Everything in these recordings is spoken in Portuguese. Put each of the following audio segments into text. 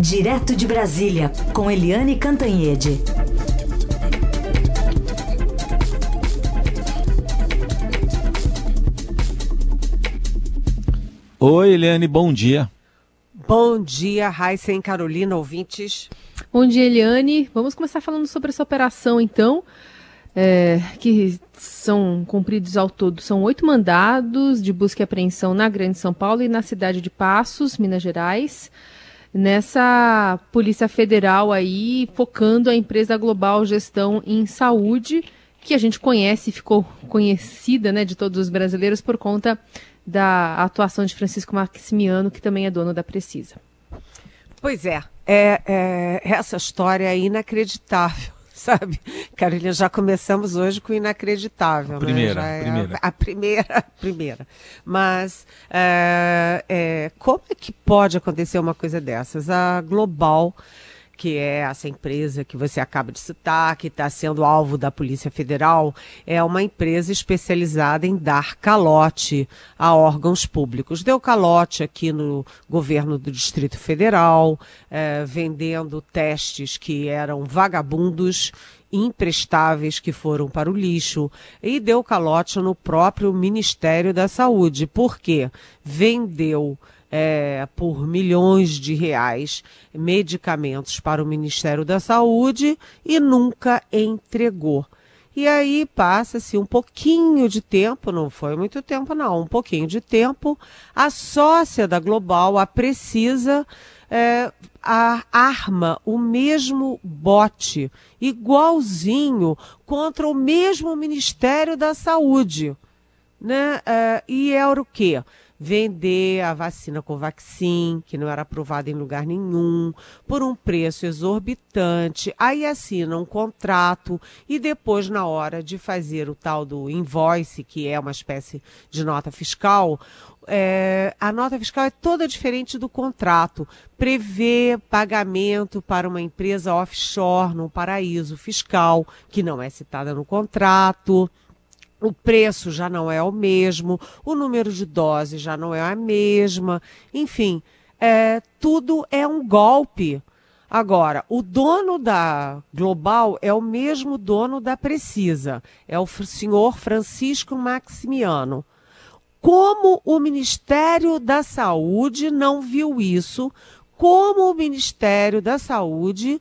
Direto de Brasília, com Eliane Cantanhede. Oi, Eliane, bom dia. Bom dia, Raíssa e Carolina, ouvintes. Bom dia, Eliane. Vamos começar falando sobre essa operação, então, é, que são cumpridos ao todo. São oito mandados de busca e apreensão na Grande São Paulo e na cidade de Passos, Minas Gerais. Nessa Polícia Federal aí, focando a empresa Global Gestão em Saúde, que a gente conhece, ficou conhecida né, de todos os brasileiros por conta da atuação de Francisco Maximiano, que também é dono da Precisa. Pois é, é, é essa história é inacreditável sabe? Carolina, já começamos hoje com inacreditável. A né? primeira, né? é primeira. A, a, primeira, a primeira. Mas é, é, como é que pode acontecer uma coisa dessas? A Global que é essa empresa que você acaba de citar, que está sendo alvo da Polícia Federal, é uma empresa especializada em dar calote a órgãos públicos. Deu calote aqui no governo do Distrito Federal, é, vendendo testes que eram vagabundos imprestáveis que foram para o lixo e deu calote no próprio Ministério da Saúde. Por quê? Vendeu é, por milhões de reais medicamentos para o Ministério da Saúde e nunca entregou. E aí passa-se um pouquinho de tempo, não foi muito tempo, não, um pouquinho de tempo. A sócia da Global, a Precisa, é, a, arma o mesmo bote, igualzinho, contra o mesmo Ministério da Saúde. Né? É, e era o quê? Vender a vacina Covaxin, que não era aprovada em lugar nenhum, por um preço exorbitante. Aí assina um contrato e depois, na hora de fazer o tal do invoice, que é uma espécie de nota fiscal, é, a nota fiscal é toda diferente do contrato. Prevê pagamento para uma empresa offshore, num paraíso fiscal, que não é citada no contrato o preço já não é o mesmo, o número de doses já não é a mesma, enfim, é, tudo é um golpe. Agora, o dono da Global é o mesmo dono da Precisa, é o senhor Francisco Maximiano. Como o Ministério da Saúde não viu isso, como o Ministério da Saúde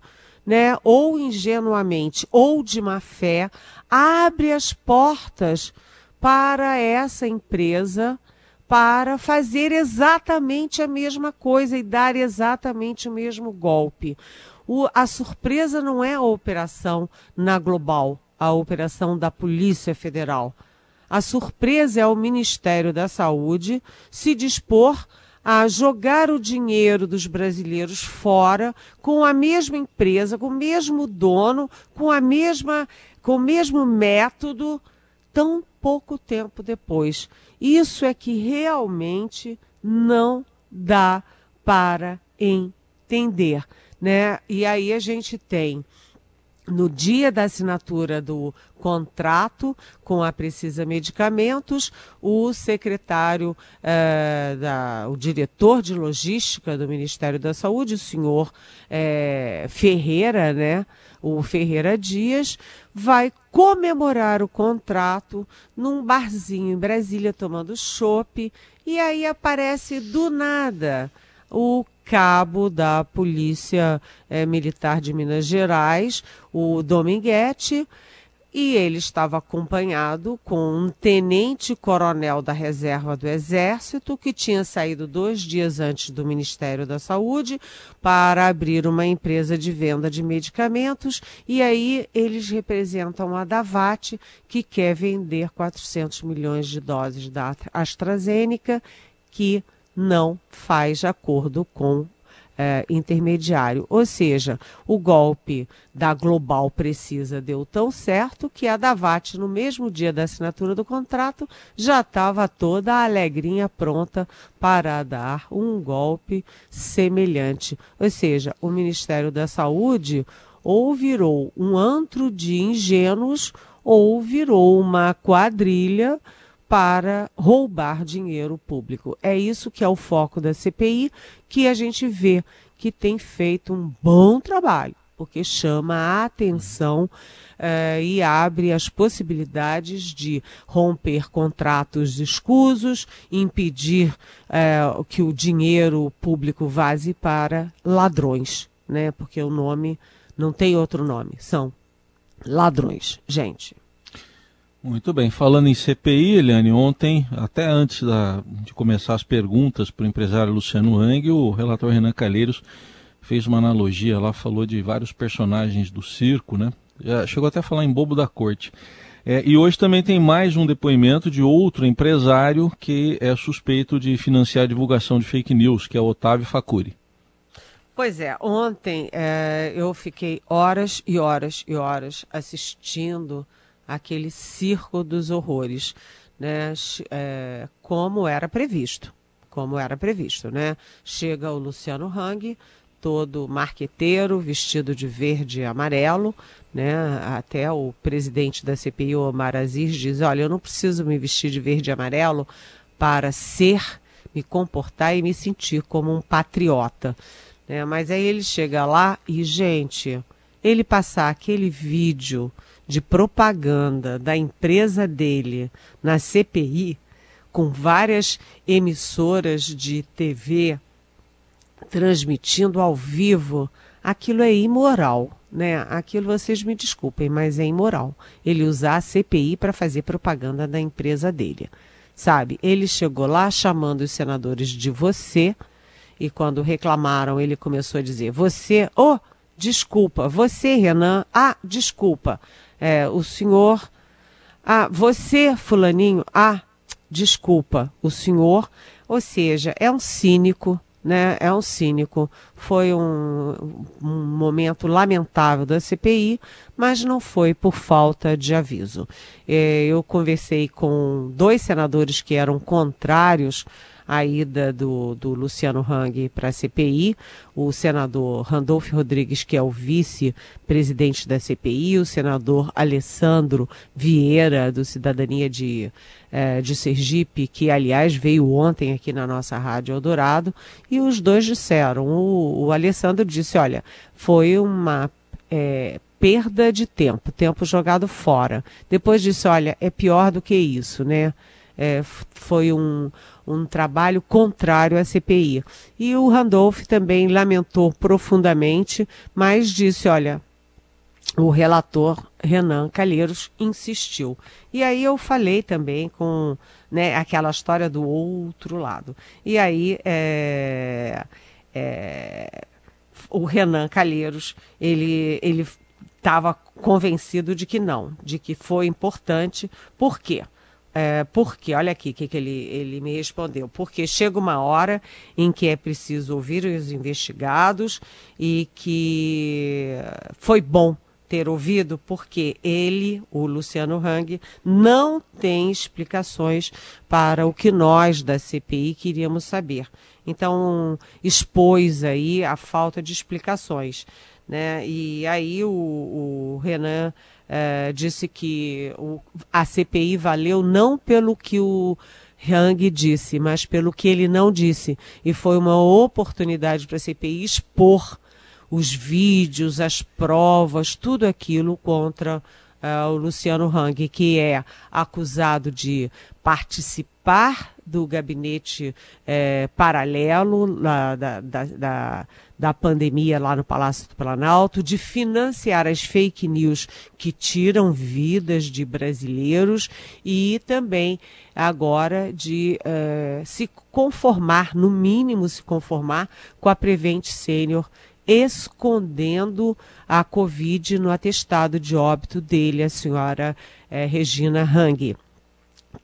né, ou ingenuamente ou de má fé, abre as portas para essa empresa para fazer exatamente a mesma coisa e dar exatamente o mesmo golpe. O, a surpresa não é a operação na Global, a operação da Polícia Federal. A surpresa é o Ministério da Saúde se dispor a jogar o dinheiro dos brasileiros fora com a mesma empresa, com o mesmo dono, com a mesma, com o mesmo método, tão pouco tempo depois. Isso é que realmente não dá para entender, né? E aí a gente tem no dia da assinatura do contrato com a Precisa Medicamentos, o secretário, eh, da, o diretor de logística do Ministério da Saúde, o senhor eh, Ferreira, né? O Ferreira Dias, vai comemorar o contrato num barzinho em Brasília tomando chopp e aí aparece do nada o cabo da Polícia eh, Militar de Minas Gerais, o Dominguete, e ele estava acompanhado com um tenente-coronel da reserva do Exército, que tinha saído dois dias antes do Ministério da Saúde para abrir uma empresa de venda de medicamentos. E aí eles representam a Davat, que quer vender 400 milhões de doses da AstraZeneca, que não faz acordo com é, intermediário. Ou seja, o golpe da Global Precisa deu tão certo que a Davat, no mesmo dia da assinatura do contrato, já estava toda alegrinha pronta para dar um golpe semelhante. Ou seja, o Ministério da Saúde ou virou um antro de ingênuos ou virou uma quadrilha para roubar dinheiro público. É isso que é o foco da CPI, que a gente vê que tem feito um bom trabalho, porque chama a atenção uh, e abre as possibilidades de romper contratos escusos, impedir uh, que o dinheiro público vaze para ladrões, né? Porque o nome não tem outro nome, são ladrões, gente. Muito bem. Falando em CPI, Eliane, ontem, até antes da, de começar as perguntas para o empresário Luciano Hang, o relator Renan Calheiros fez uma analogia lá, falou de vários personagens do circo, né? Já chegou até a falar em bobo da corte. É, e hoje também tem mais um depoimento de outro empresário que é suspeito de financiar a divulgação de fake news, que é o Otávio Facuri. Pois é, ontem é, eu fiquei horas e horas e horas assistindo aquele circo dos horrores, né? É, como era previsto, como era previsto, né? Chega o Luciano Hang, todo marqueteiro, vestido de verde e amarelo, né? Até o presidente da CPI, Omar Aziz, diz: olha, eu não preciso me vestir de verde e amarelo para ser, me comportar e me sentir como um patriota. Né? Mas aí ele chega lá e, gente, ele passar aquele vídeo de propaganda da empresa dele na CPI, com várias emissoras de TV transmitindo ao vivo, aquilo é imoral, né? Aquilo vocês me desculpem, mas é imoral. Ele usar a CPI para fazer propaganda da empresa dele. Sabe? Ele chegou lá chamando os senadores de você e quando reclamaram, ele começou a dizer: "Você, oh, desculpa, você, Renan, ah, desculpa é, o senhor. Ah, você, Fulaninho, ah, desculpa, o senhor. Ou seja, é um cínico, né? É um cínico. Foi um, um, momento lamentável da CPI, mas não foi por falta de aviso. É, eu conversei com dois senadores que eram contrários a ida do, do Luciano Hang para a CPI, o senador Randolfo Rodrigues, que é o vice-presidente da CPI, o senador Alessandro Vieira, do Cidadania de, eh, de Sergipe, que aliás veio ontem aqui na nossa Rádio Eldorado, e os dois disseram. O, o Alessandro disse: olha, foi uma. É, perda de tempo, tempo jogado fora. Depois disse, olha, é pior do que isso, né? É, foi um, um trabalho contrário à CPI. E o Randolph também lamentou profundamente, mas disse: olha, o relator Renan Calheiros insistiu. E aí eu falei também com né, aquela história do outro lado. E aí é, é, o Renan Calheiros, ele ele estava convencido de que não, de que foi importante. Por quê? É, porque, olha aqui o que, que ele, ele me respondeu. Porque chega uma hora em que é preciso ouvir os investigados e que foi bom ter ouvido, porque ele, o Luciano Hang, não tem explicações para o que nós da CPI queríamos saber. Então, expôs aí a falta de explicações. Né? E aí o, o Renan é, disse que o, a CPI valeu não pelo que o Hang disse, mas pelo que ele não disse. E foi uma oportunidade para a CPI expor os vídeos, as provas, tudo aquilo contra uh, o Luciano Hang, que é acusado de participar do gabinete eh, paralelo da, da, da da pandemia lá no Palácio do Planalto, de financiar as fake news que tiram vidas de brasileiros e também agora de uh, se conformar, no mínimo se conformar com a Prevent Senior escondendo a Covid no atestado de óbito dele, a senhora eh, Regina Hang,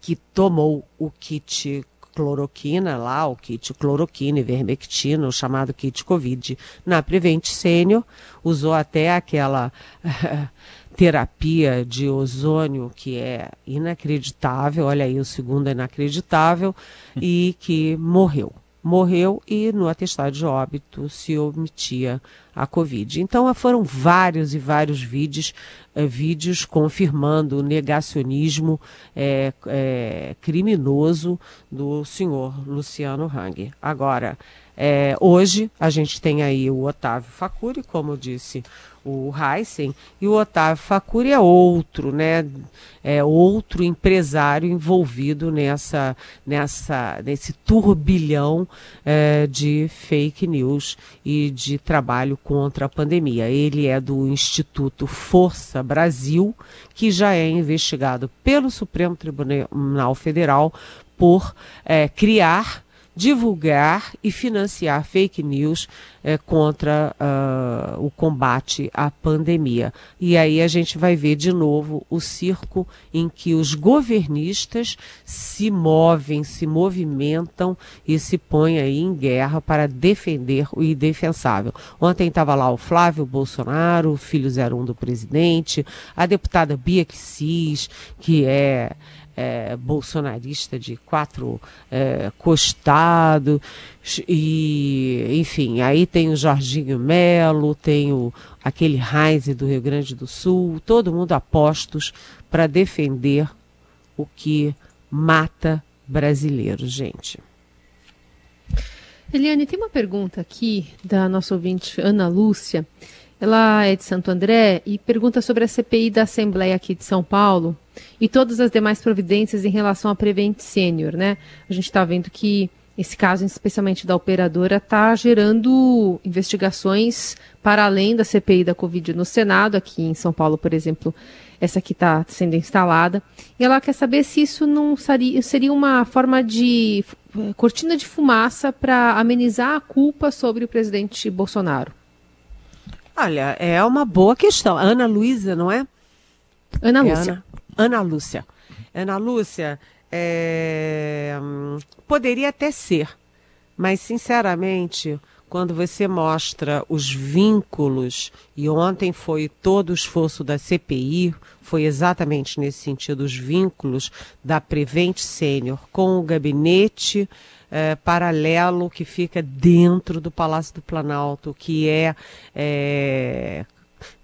que tomou o kit cloroquina lá, o kit cloroquina, ivermectina, o chamado kit Covid, na Prevent Senior, usou até aquela terapia de ozônio que é inacreditável, olha aí, o segundo é inacreditável, e que morreu morreu e no atestado de óbito se omitia a Covid. Então foram vários e vários vídeos, eh, vídeos confirmando o negacionismo eh, eh, criminoso do senhor Luciano Hang. Agora, hoje a gente tem aí o Otávio Facuri, como disse, o Heisen, e o Otávio Facuri é outro, né? É outro empresário envolvido nessa, nessa, nesse turbilhão é, de fake news e de trabalho contra a pandemia. Ele é do Instituto Força Brasil, que já é investigado pelo Supremo Tribunal Federal por é, criar divulgar e financiar fake news é, contra uh, o combate à pandemia. E aí a gente vai ver de novo o circo em que os governistas se movem, se movimentam e se põem aí em guerra para defender o indefensável. Ontem estava lá o Flávio Bolsonaro, filho 01 do presidente, a deputada Bia Kicis, que é é, bolsonarista de quatro é, costados, e enfim, aí tem o Jorginho Melo, tem o, aquele Heinz do Rio Grande do Sul, todo mundo apostos para defender o que mata brasileiros, gente. Eliane, tem uma pergunta aqui da nossa ouvinte Ana Lúcia. Ela é de Santo André e pergunta sobre a CPI da Assembleia aqui de São Paulo e todas as demais providências em relação à Prevent Senior, né? A gente está vendo que esse caso, especialmente da operadora, está gerando investigações para além da CPI da Covid no Senado, aqui em São Paulo, por exemplo, essa que está sendo instalada. E ela quer saber se isso não seria, uma forma de cortina de fumaça para amenizar a culpa sobre o presidente Bolsonaro. Olha, é uma boa questão. Ana Luísa, não é? Ana é Lúcia. Ana, Ana Lúcia. Ana Lúcia, é, poderia até ser, mas sinceramente, quando você mostra os vínculos, e ontem foi todo o esforço da CPI, foi exatamente nesse sentido, os vínculos da Prevent Sênior com o gabinete é, paralelo que fica dentro do Palácio do Planalto, que é, é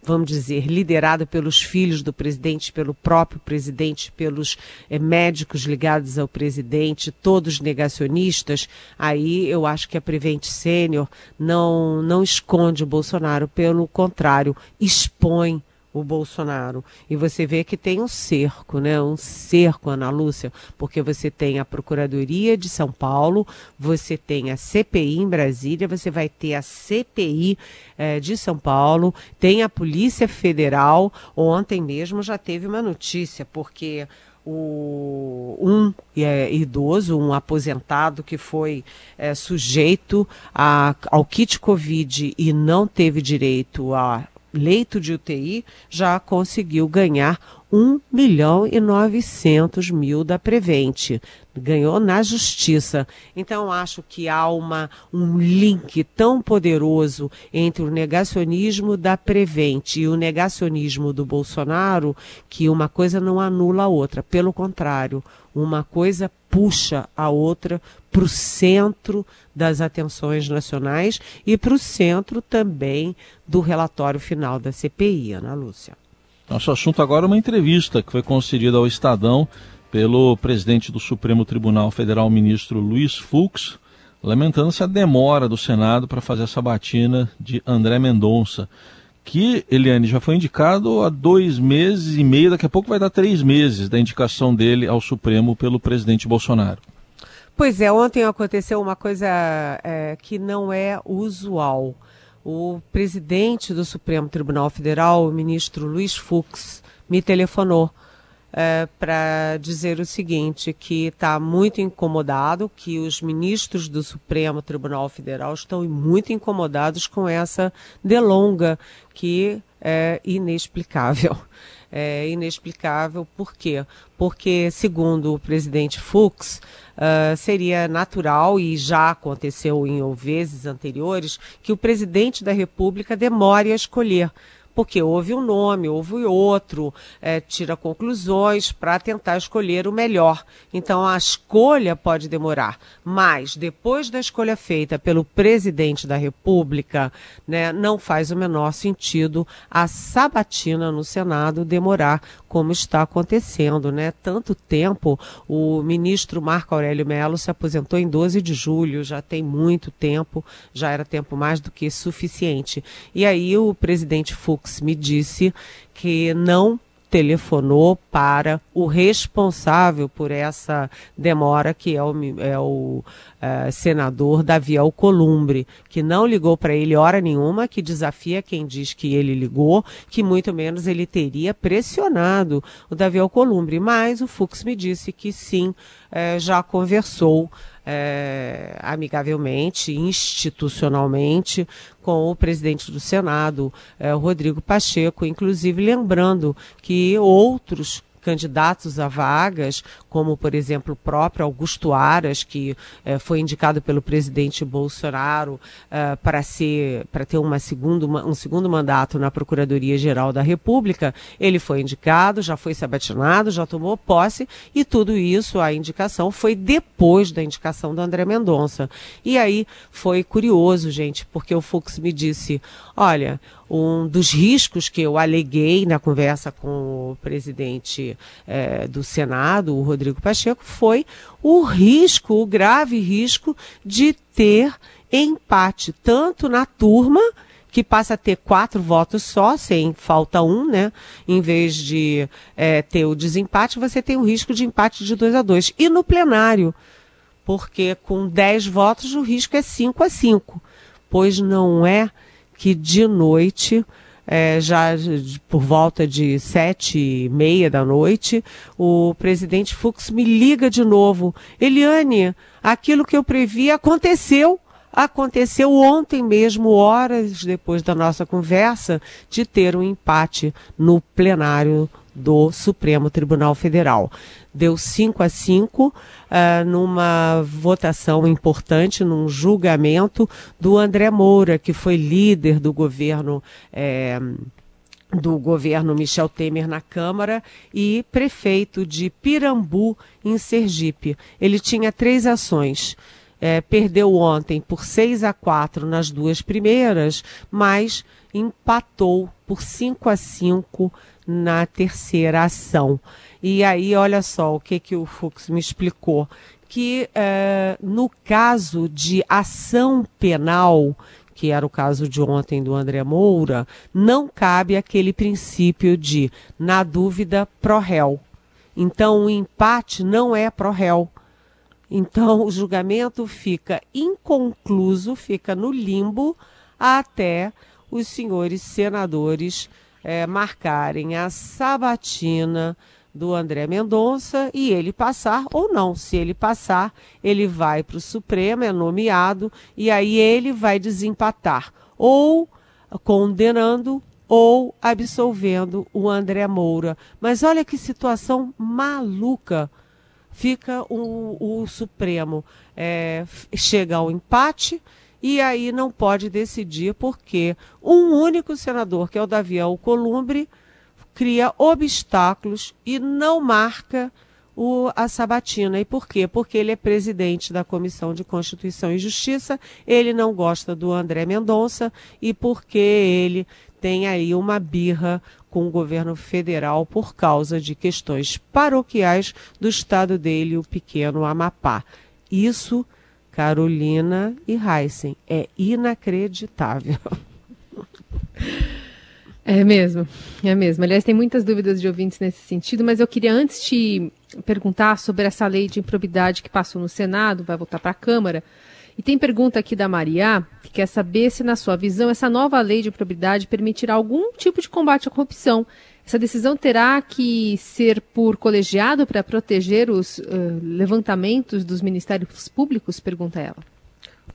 vamos dizer, liderado pelos filhos do presidente, pelo próprio presidente, pelos é, médicos ligados ao presidente, todos negacionistas, aí eu acho que a Prevent Sênior não, não esconde o Bolsonaro, pelo contrário, expõe o Bolsonaro. E você vê que tem um cerco, né? Um cerco, Ana Lúcia, porque você tem a Procuradoria de São Paulo, você tem a CPI em Brasília, você vai ter a CPI eh, de São Paulo, tem a Polícia Federal. Ontem mesmo já teve uma notícia, porque o, um é, idoso, um aposentado que foi é, sujeito a, ao kit Covid e não teve direito a leito de UTI já conseguiu ganhar 1 milhão e 900 mil da Prevente. Ganhou na justiça. Então, acho que há uma, um link tão poderoso entre o negacionismo da Prevente e o negacionismo do Bolsonaro que uma coisa não anula a outra. Pelo contrário, uma coisa puxa a outra para o centro das atenções nacionais e para o centro também do relatório final da CPI, Ana Lúcia. Nosso assunto agora é uma entrevista que foi concedida ao Estadão pelo presidente do Supremo Tribunal Federal, ministro Luiz Fux, lamentando-se a demora do Senado para fazer essa batina de André Mendonça, que, Eliane, já foi indicado há dois meses e meio, daqui a pouco vai dar três meses da indicação dele ao Supremo pelo presidente Bolsonaro. Pois é, ontem aconteceu uma coisa é, que não é usual o presidente do Supremo Tribunal Federal, o ministro Luiz Fux, me telefonou é, para dizer o seguinte, que está muito incomodado, que os ministros do Supremo Tribunal Federal estão muito incomodados com essa delonga que é inexplicável. É inexplicável por quê? Porque, segundo o presidente Fux, uh, seria natural, e já aconteceu em vezes anteriores, que o presidente da República demore a escolher porque houve um nome, houve outro, é, tira conclusões para tentar escolher o melhor. Então a escolha pode demorar, mas depois da escolha feita pelo presidente da República, né, não faz o menor sentido a sabatina no Senado demorar como está acontecendo, né? Tanto tempo, o ministro Marco Aurélio Melo se aposentou em 12 de julho, já tem muito tempo, já era tempo mais do que suficiente. E aí o presidente Fux me disse que não telefonou para o responsável por essa demora, que é o, é o é, senador Davi Alcolumbre, que não ligou para ele hora nenhuma, que desafia quem diz que ele ligou, que muito menos ele teria pressionado o Davi Alcolumbre. Mas o Fux me disse que sim, é, já conversou é, amigavelmente, institucionalmente, com o presidente do Senado, é, Rodrigo Pacheco, inclusive lembrando que outros candidatos a vagas, como por exemplo o próprio Augusto Aras, que eh, foi indicado pelo presidente Bolsonaro eh, para ser para ter uma segundo, uma, um segundo mandato na Procuradoria Geral da República, ele foi indicado, já foi sabatinado, já tomou posse e tudo isso, a indicação foi depois da indicação do André Mendonça. E aí foi curioso, gente, porque o Fux me disse, olha, um dos riscos que eu aleguei na conversa com o presidente eh, do Senado, o Rodrigo Pacheco, foi o risco, o grave risco de ter empate, tanto na turma, que passa a ter quatro votos só, sem falta um, né? Em vez de eh, ter o desempate, você tem o risco de empate de dois a dois. E no plenário, porque com dez votos o risco é cinco a cinco, pois não é que de noite, é, já por volta de sete e meia da noite, o presidente Fux me liga de novo. Eliane, aquilo que eu previ aconteceu. Aconteceu ontem mesmo, horas depois da nossa conversa, de ter um empate no plenário do Supremo Tribunal Federal. Deu 5 a 5 uh, ah, numa votação importante, num julgamento do André Moura, que foi líder do governo. Eh, do governo Michel Temer na Câmara e prefeito de Pirambu, em Sergipe. Ele tinha três ações. É, perdeu ontem por 6 a 4 nas duas primeiras, mas empatou por 5 a 5 na terceira ação. E aí, olha só o que, que o Fux me explicou. Que é, no caso de ação penal, que era o caso de ontem do André Moura, não cabe aquele princípio de, na dúvida, pró-réu. Então, o empate não é pró-réu. Então, o julgamento fica inconcluso, fica no limbo, até os senhores senadores é, marcarem a sabatina do André Mendonça e ele passar ou não. Se ele passar, ele vai para o Supremo, é nomeado, e aí ele vai desempatar, ou condenando ou absolvendo o André Moura. Mas olha que situação maluca. Fica o, o Supremo, é, chega ao empate, e aí não pode decidir porque um único senador, que é o Davi Alcolumbre, cria obstáculos e não marca o, a sabatina. E por quê? Porque ele é presidente da Comissão de Constituição e Justiça, ele não gosta do André Mendonça e porque ele tem aí uma birra com o governo federal por causa de questões paroquiais do estado dele, o pequeno Amapá. Isso Carolina e Heisen. É inacreditável. É mesmo, é mesmo. Aliás, tem muitas dúvidas de ouvintes nesse sentido, mas eu queria antes te perguntar sobre essa lei de improbidade que passou no Senado, vai voltar para a Câmara. E tem pergunta aqui da Maria, que quer saber se, na sua visão, essa nova lei de improbidade permitirá algum tipo de combate à corrupção essa decisão terá que ser por colegiado para proteger os uh, levantamentos dos ministérios públicos? Pergunta ela.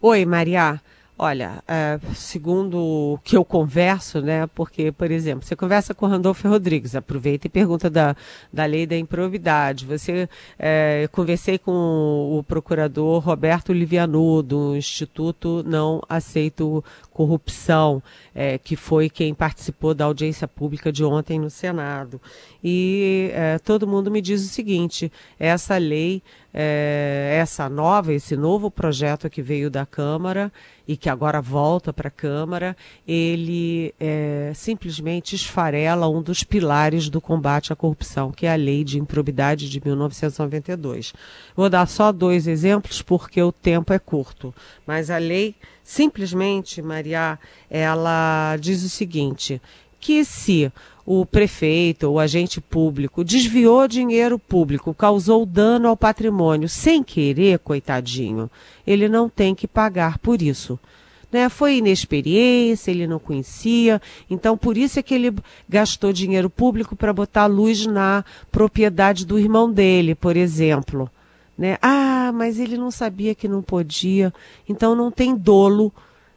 Oi, Maria. Olha, uh, segundo o que eu converso, né? Porque, por exemplo, você conversa com Randolfo Rodrigues, aproveita e pergunta da, da lei da improvidade. Você uh, conversei com o procurador Roberto Livianu, do Instituto Não Aceito Corrupção, uh, que foi quem participou da audiência pública de ontem no Senado. E todo mundo me diz o seguinte: essa lei é, essa nova, esse novo projeto que veio da Câmara e que agora volta para a Câmara, ele é, simplesmente esfarela um dos pilares do combate à corrupção, que é a Lei de Improbidade de 1992. Vou dar só dois exemplos porque o tempo é curto, mas a lei simplesmente, Maria, ela diz o seguinte: que se o prefeito, o agente público, desviou dinheiro público, causou dano ao patrimônio sem querer, coitadinho, ele não tem que pagar por isso. Né? Foi inexperiência, ele não conhecia, então por isso é que ele gastou dinheiro público para botar luz na propriedade do irmão dele, por exemplo. Né? Ah, mas ele não sabia que não podia, então não tem dolo,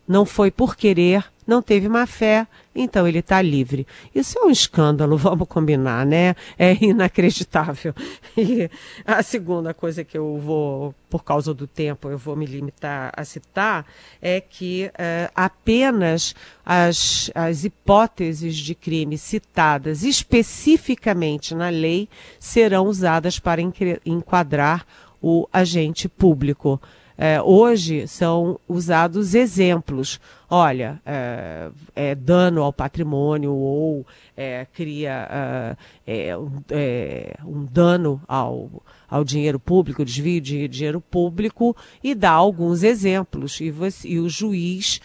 não foi por querer, não teve má fé, então ele está livre. Isso é um escândalo, vamos combinar, né? É inacreditável. E a segunda coisa que eu vou, por causa do tempo, eu vou me limitar a citar é que é, apenas as, as hipóteses de crime citadas especificamente na lei serão usadas para enquadrar o agente público. É, hoje são usados exemplos. Olha, é, é dano ao patrimônio ou é, cria é, é, um dano ao, ao dinheiro público, desvio de dinheiro público e dá alguns exemplos. E, você, e o juiz,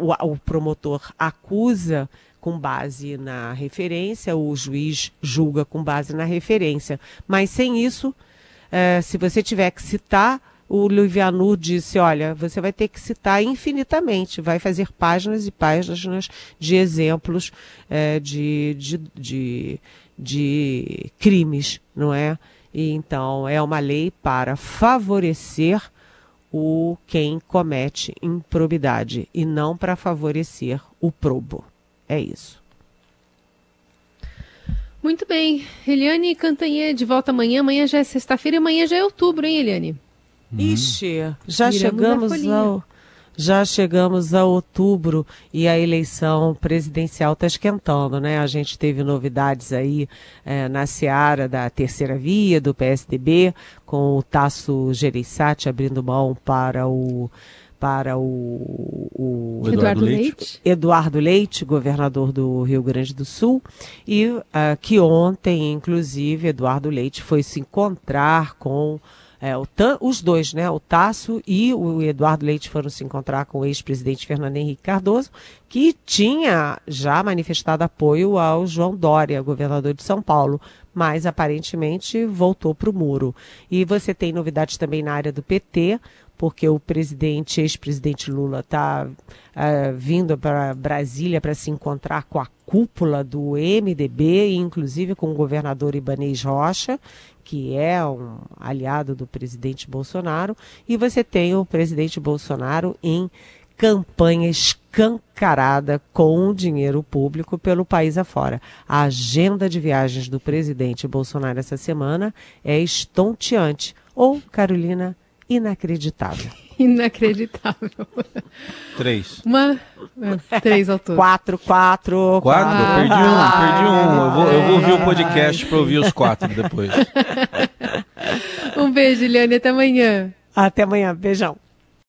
o, o promotor acusa com base na referência, o juiz julga com base na referência. Mas sem isso, se você tiver que citar o Livianu disse: olha, você vai ter que citar infinitamente, vai fazer páginas e páginas de exemplos é, de, de, de, de crimes, não é? E, então, é uma lei para favorecer o quem comete improbidade e não para favorecer o probo. É isso. Muito bem. Eliane Cantanhê de volta amanhã. Amanhã já é sexta-feira e amanhã já é outubro, hein, Eliane? Uhum. Ixi, já chegamos ao já chegamos a outubro e a eleição presidencial está esquentando, né? A gente teve novidades aí é, na seara da terceira via, do PSDB, com o Tasso Gereissati abrindo mão para o para o, o Eduardo, Eduardo Leite. Leite. Eduardo Leite, governador do Rio Grande do Sul, e uh, que ontem, inclusive, Eduardo Leite foi se encontrar com é, o, os dois, né, o Tasso e o Eduardo Leite foram se encontrar com o ex-presidente Fernando Henrique Cardoso, que tinha já manifestado apoio ao João Dória, governador de São Paulo, mas aparentemente voltou para o muro. E você tem novidades também na área do PT, porque o presidente, ex-presidente Lula, está uh, é, vindo para Brasília para se encontrar com a cúpula do MDB, inclusive com o governador Ibanez Rocha, que é um aliado do presidente Bolsonaro, e você tem o presidente Bolsonaro em campanha escancarada com dinheiro público pelo país afora. A agenda de viagens do presidente Bolsonaro essa semana é estonteante, ou, Carolina, inacreditável. Inacreditável. Três. Uma. É, três ao todo. Quatro, quatro. Quatro? quatro. Perdi um, perdi um. Eu vou, eu vou ouvir o podcast para ouvir os quatro depois. um beijo, Liane. Até amanhã. Até amanhã. Beijão.